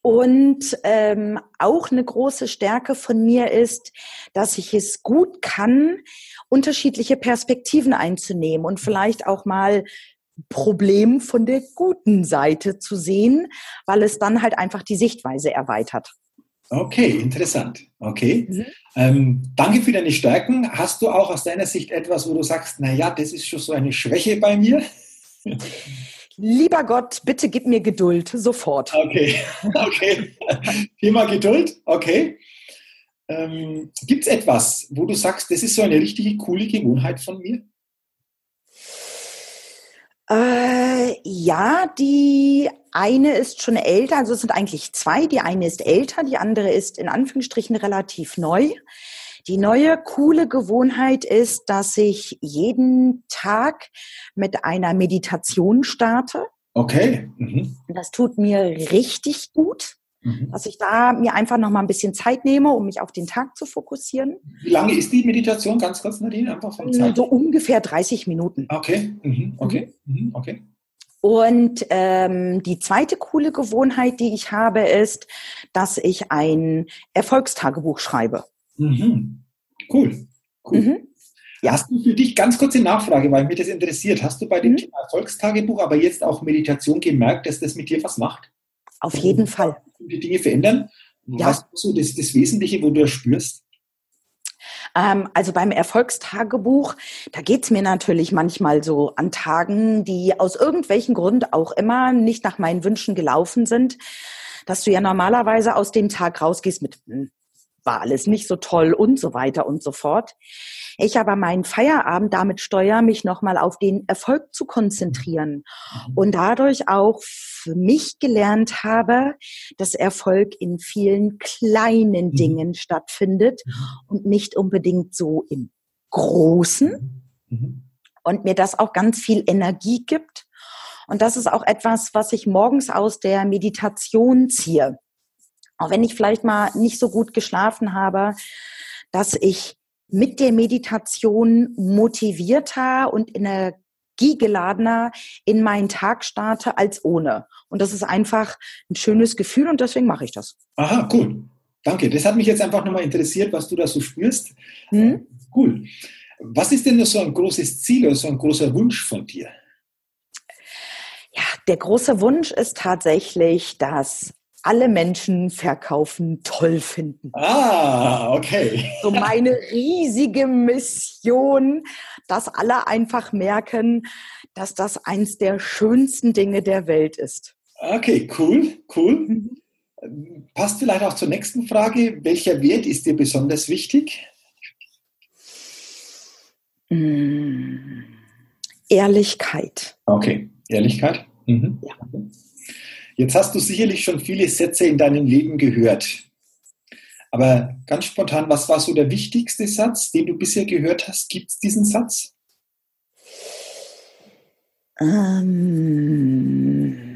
Und ähm, auch eine große Stärke von mir ist, dass ich es gut kann, unterschiedliche Perspektiven einzunehmen und vielleicht auch mal Problem von der guten Seite zu sehen, weil es dann halt einfach die Sichtweise erweitert. Okay, interessant. Okay. Mhm. Ähm, danke für deine Stärken. Hast du auch aus deiner Sicht etwas, wo du sagst, naja, das ist schon so eine Schwäche bei mir? [laughs] Lieber Gott, bitte gib mir Geduld, sofort. Okay, [laughs] okay. Thema Geduld, okay. Ähm, Gibt es etwas, wo du sagst, das ist so eine richtige coole Gewohnheit von mir? Äh, ja, die eine ist schon älter, also es sind eigentlich zwei. Die eine ist älter, die andere ist in Anführungsstrichen relativ neu. Die neue coole Gewohnheit ist, dass ich jeden Tag mit einer Meditation starte. Okay. Mhm. Das tut mir richtig gut, mhm. dass ich da mir einfach noch mal ein bisschen Zeit nehme, um mich auf den Tag zu fokussieren. Wie lange ist die Meditation? Ganz kurz, Nadine, einfach von Zeit. So ungefähr 30 Minuten. Okay. Mhm. Okay. Mhm. Okay. Und ähm, die zweite coole Gewohnheit, die ich habe, ist, dass ich ein Erfolgstagebuch schreibe. Mhm. Cool. cool. Mhm. Ja. Hast du für dich ganz kurze Nachfrage, weil mich das interessiert. Hast du bei dem mhm. Thema Erfolgstagebuch, aber jetzt auch Meditation gemerkt, dass das mit dir was macht? Auf jeden also, Fall. Die Dinge verändern? Ja. Was ist so das, das Wesentliche, wo du das spürst? Ähm, also beim Erfolgstagebuch, da geht es mir natürlich manchmal so an Tagen, die aus irgendwelchen Gründen auch immer nicht nach meinen Wünschen gelaufen sind, dass du ja normalerweise aus dem Tag rausgehst mit, hm, war alles nicht so toll und so weiter und so fort. Ich aber meinen Feierabend damit steuere, mich nochmal auf den Erfolg zu konzentrieren mhm. und dadurch auch für mich gelernt habe, dass Erfolg in vielen kleinen mhm. Dingen stattfindet mhm. und nicht unbedingt so im Großen und mir das auch ganz viel Energie gibt. Und das ist auch etwas, was ich morgens aus der Meditation ziehe auch wenn ich vielleicht mal nicht so gut geschlafen habe, dass ich mit der Meditation motivierter und energiegeladener in meinen Tag starte als ohne. Und das ist einfach ein schönes Gefühl und deswegen mache ich das. Aha, cool. Danke. Das hat mich jetzt einfach nochmal interessiert, was du da so spürst. Hm? Cool. Was ist denn so ein großes Ziel oder so ein großer Wunsch von dir? Ja, der große Wunsch ist tatsächlich, dass alle Menschen verkaufen toll finden. Ah, okay. So meine riesige Mission, dass alle einfach merken, dass das eins der schönsten Dinge der Welt ist. Okay, cool, cool. Mhm. Passt vielleicht auch zur nächsten Frage. Welcher Wert ist dir besonders wichtig? Mm, Ehrlichkeit. Okay, Ehrlichkeit. Mhm. Ja. Jetzt hast du sicherlich schon viele Sätze in deinem Leben gehört. Aber ganz spontan, was war so der wichtigste Satz, den du bisher gehört hast? Gibt es diesen Satz? Ähm,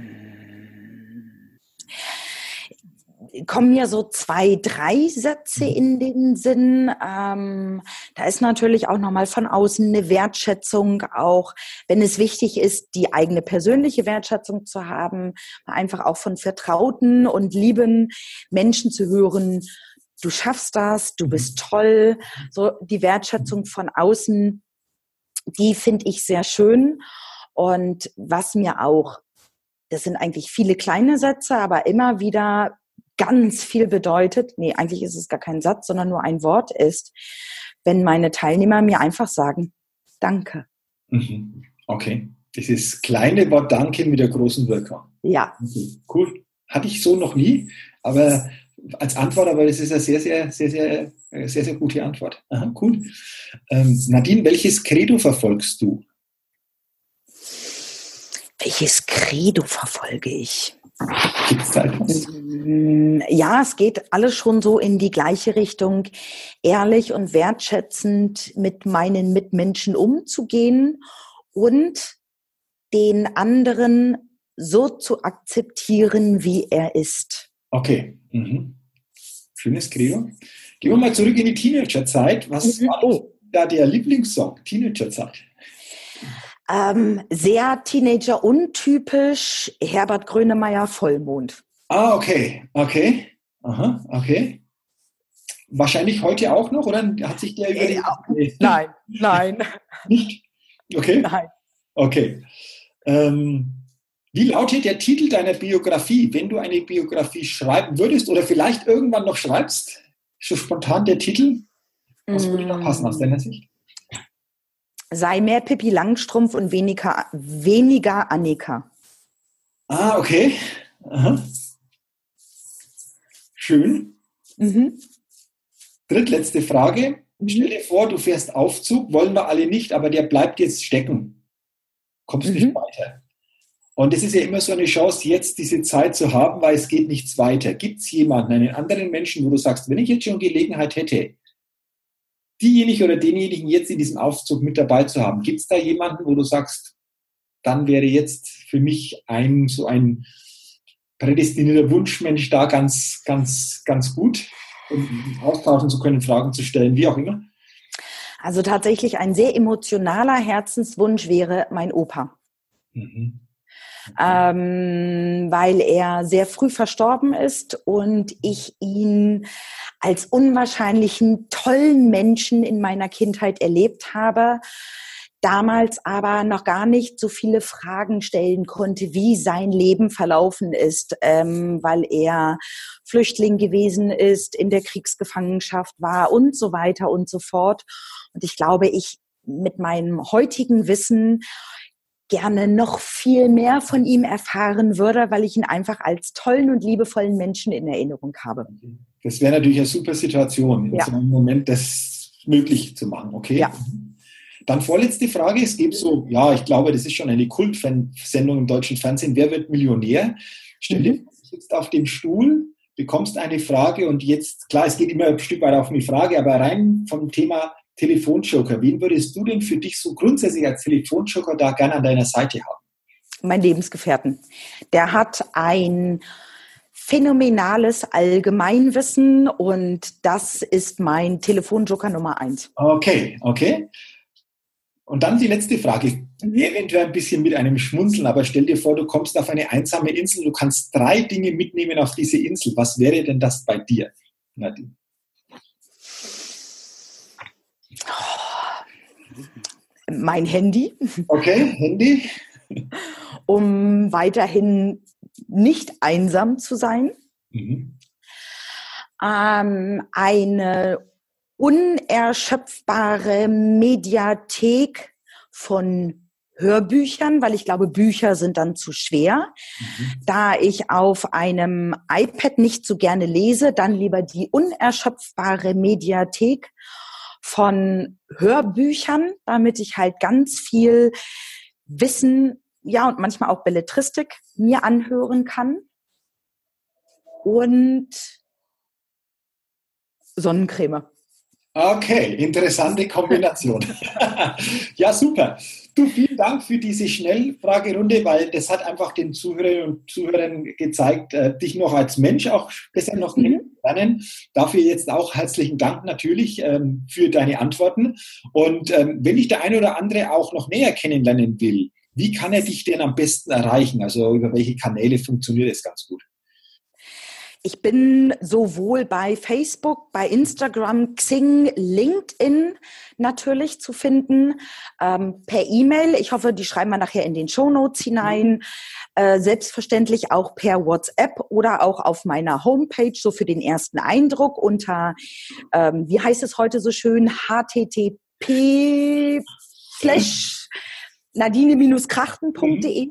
kommen mir so zwei, drei Sätze mhm. in den Sinn. Ähm, da ist natürlich auch nochmal von außen eine Wertschätzung, auch wenn es wichtig ist, die eigene persönliche Wertschätzung zu haben, einfach auch von vertrauten und lieben Menschen zu hören. Du schaffst das, du bist mhm. toll. So die Wertschätzung von außen, die finde ich sehr schön. Und was mir auch das sind eigentlich viele kleine Sätze, aber immer wieder ganz viel bedeutet, nee, eigentlich ist es gar kein Satz, sondern nur ein Wort ist, wenn meine Teilnehmer mir einfach sagen, danke. Mhm. Okay. Dieses kleine Wort Danke mit der großen Wirkung. Ja. Okay. Cool. Hatte ich so noch nie, aber als Antwort, aber das ist eine sehr, sehr, sehr, sehr, sehr, sehr gute Antwort. Aha, cool. Ähm, Nadine, welches Credo verfolgst du? Welches Credo verfolge ich? Gibt es da etwas? Mm, ja, es geht alles schon so in die gleiche Richtung, ehrlich und wertschätzend mit meinen Mitmenschen umzugehen und den anderen so zu akzeptieren, wie er ist. Okay. Mhm. Schönes Credo. Gehen wir mal zurück in die Teenagerzeit. Was mhm. war oh. da der Lieblingssong? Teenagerzeit. Ähm, sehr Teenager-untypisch, Herbert Grönemeyer Vollmond. Ah, okay, okay. Aha, okay. Wahrscheinlich heute auch noch, oder hat sich der über die... Nee. Nein, nein. [laughs] Nicht? Okay. Nein. Okay. Ähm, wie lautet der Titel deiner Biografie, wenn du eine Biografie schreiben würdest oder vielleicht irgendwann noch schreibst? So spontan der Titel? Was würde da passen aus deiner Sicht? Sei mehr Pippi Langstrumpf und weniger, weniger Annika. Ah, okay. Aha. Schön. Mhm. Drittletzte Frage. Mhm. Stell dir vor, du fährst Aufzug, wollen wir alle nicht, aber der bleibt jetzt stecken. Kommst mhm. nicht weiter. Und es ist ja immer so eine Chance, jetzt diese Zeit zu haben, weil es geht nichts weiter. Gibt es jemanden, einen anderen Menschen, wo du sagst, wenn ich jetzt schon Gelegenheit hätte, diejenige oder denjenigen jetzt in diesem Aufzug mit dabei zu haben. Gibt es da jemanden, wo du sagst, dann wäre jetzt für mich ein so ein prädestinierter Wunschmensch da ganz, ganz, ganz gut, um austauschen zu können, Fragen zu stellen, wie auch immer? Also tatsächlich ein sehr emotionaler Herzenswunsch wäre mein Opa. Mhm. Ähm, weil er sehr früh verstorben ist und ich ihn als unwahrscheinlichen tollen Menschen in meiner Kindheit erlebt habe, damals aber noch gar nicht so viele Fragen stellen konnte, wie sein Leben verlaufen ist, ähm, weil er Flüchtling gewesen ist, in der Kriegsgefangenschaft war und so weiter und so fort. Und ich glaube, ich mit meinem heutigen Wissen gerne noch viel mehr von ihm erfahren würde, weil ich ihn einfach als tollen und liebevollen Menschen in Erinnerung habe. Das wäre natürlich eine super Situation, in ja. so einem Moment das möglich zu machen. Okay. Ja. Dann vorletzte Frage. Es gibt so, ja, ich glaube, das ist schon eine Kultsendung im deutschen Fernsehen. Wer wird Millionär? Stell dir mhm. du sitzt auf dem Stuhl, bekommst eine Frage und jetzt, klar, es geht immer ein Stück weit auf eine Frage, aber rein vom Thema Telefonjoker. Wen würdest du denn für dich so grundsätzlich als Telefonjoker da gerne an deiner Seite haben? Mein Lebensgefährten. Der hat ein phänomenales Allgemeinwissen und das ist mein Telefonjoker Nummer eins. Okay, okay. Und dann die letzte Frage, eventuell ein bisschen mit einem Schmunzeln, aber stell dir vor, du kommst auf eine einsame Insel, du kannst drei Dinge mitnehmen auf diese Insel. Was wäre denn das bei dir, Nadine? Mein Handy. Okay, Handy. Um weiterhin nicht einsam zu sein. Mhm. Ähm, eine unerschöpfbare Mediathek von Hörbüchern, weil ich glaube, Bücher sind dann zu schwer. Mhm. Da ich auf einem iPad nicht so gerne lese, dann lieber die unerschöpfbare Mediathek von Hörbüchern, damit ich halt ganz viel Wissen, ja, und manchmal auch Belletristik mir anhören kann. Und Sonnencreme. Okay, interessante Kombination. [laughs] ja, super. Du, vielen Dank für diese Schnellfragerunde, weil das hat einfach den Zuhörerinnen und Zuhörern gezeigt, äh, dich noch als Mensch auch besser noch mhm. Lernen. Dafür jetzt auch herzlichen Dank natürlich ähm, für deine Antworten. Und ähm, wenn dich der eine oder andere auch noch näher kennenlernen will, wie kann er dich denn am besten erreichen? Also über welche Kanäle funktioniert es ganz gut? Ich bin sowohl bei Facebook, bei Instagram, Xing, LinkedIn natürlich zu finden, ähm, per E-Mail. Ich hoffe, die schreiben wir nachher in den Show Notes hinein. Mhm. Äh, selbstverständlich auch per WhatsApp oder auch auf meiner Homepage, so für den ersten Eindruck unter, ähm, wie heißt es heute so schön, http slash nadine-krachten.de.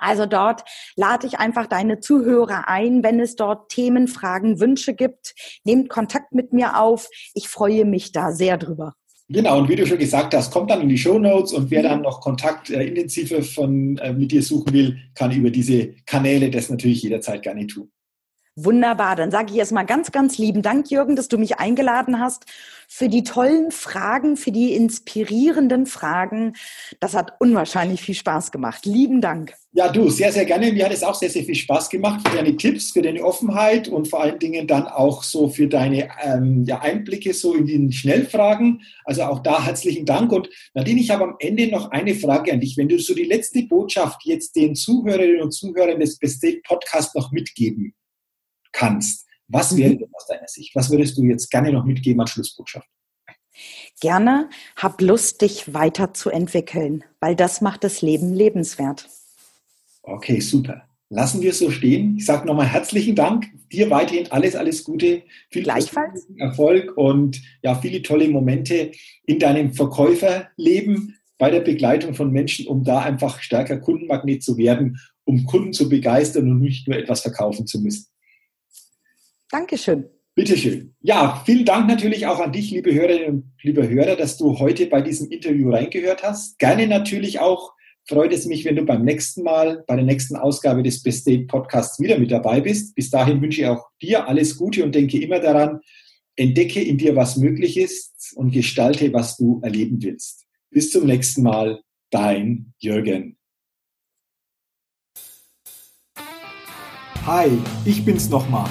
Mhm. Also dort lade ich einfach deine Zuhörer ein, wenn es dort Themen, Fragen, Wünsche gibt. Nehmt Kontakt mit mir auf. Ich freue mich da sehr drüber. Genau, und wie du schon gesagt hast, kommt dann in die Show Notes und wer dann noch Kontakt äh, intensiver von, äh, mit dir suchen will, kann über diese Kanäle das natürlich jederzeit gerne tun. Wunderbar, dann sage ich erstmal ganz, ganz lieben Dank, Jürgen, dass du mich eingeladen hast für die tollen Fragen, für die inspirierenden Fragen. Das hat unwahrscheinlich viel Spaß gemacht. Lieben Dank. Ja, du, sehr, sehr gerne. Mir hat es auch sehr, sehr viel Spaß gemacht für deine Tipps, für deine Offenheit und vor allen Dingen dann auch so für deine ähm, ja, Einblicke so in die Schnellfragen. Also auch da herzlichen Dank. Und Nadine, ich habe am Ende noch eine Frage an dich. Wenn du so die letzte Botschaft jetzt den Zuhörerinnen und Zuhörern des Best Podcasts noch mitgeben kannst. Was wäre mhm. denn aus deiner Sicht? Was würdest du jetzt gerne noch mitgeben als Schlussbotschaft? Gerne, hab Lust, dich weiterzuentwickeln, weil das macht das Leben lebenswert. Okay, super. Lassen wir es so stehen. Ich sage nochmal herzlichen Dank. Dir weiterhin alles, alles Gute. Viel Gleichfalls. Erfolg und ja, viele tolle Momente in deinem Verkäuferleben bei der Begleitung von Menschen, um da einfach stärker Kundenmagnet zu werden, um Kunden zu begeistern und nicht nur etwas verkaufen zu müssen. Dankeschön. Bitteschön. Ja, vielen Dank natürlich auch an dich, liebe Hörerinnen und liebe Hörer, dass du heute bei diesem Interview reingehört hast. Gerne natürlich auch freut es mich, wenn du beim nächsten Mal, bei der nächsten Ausgabe des Best Date Podcasts wieder mit dabei bist. Bis dahin wünsche ich auch dir alles Gute und denke immer daran, entdecke in dir, was möglich ist und gestalte, was du erleben willst. Bis zum nächsten Mal, dein Jürgen. Hi, ich bin's nochmal.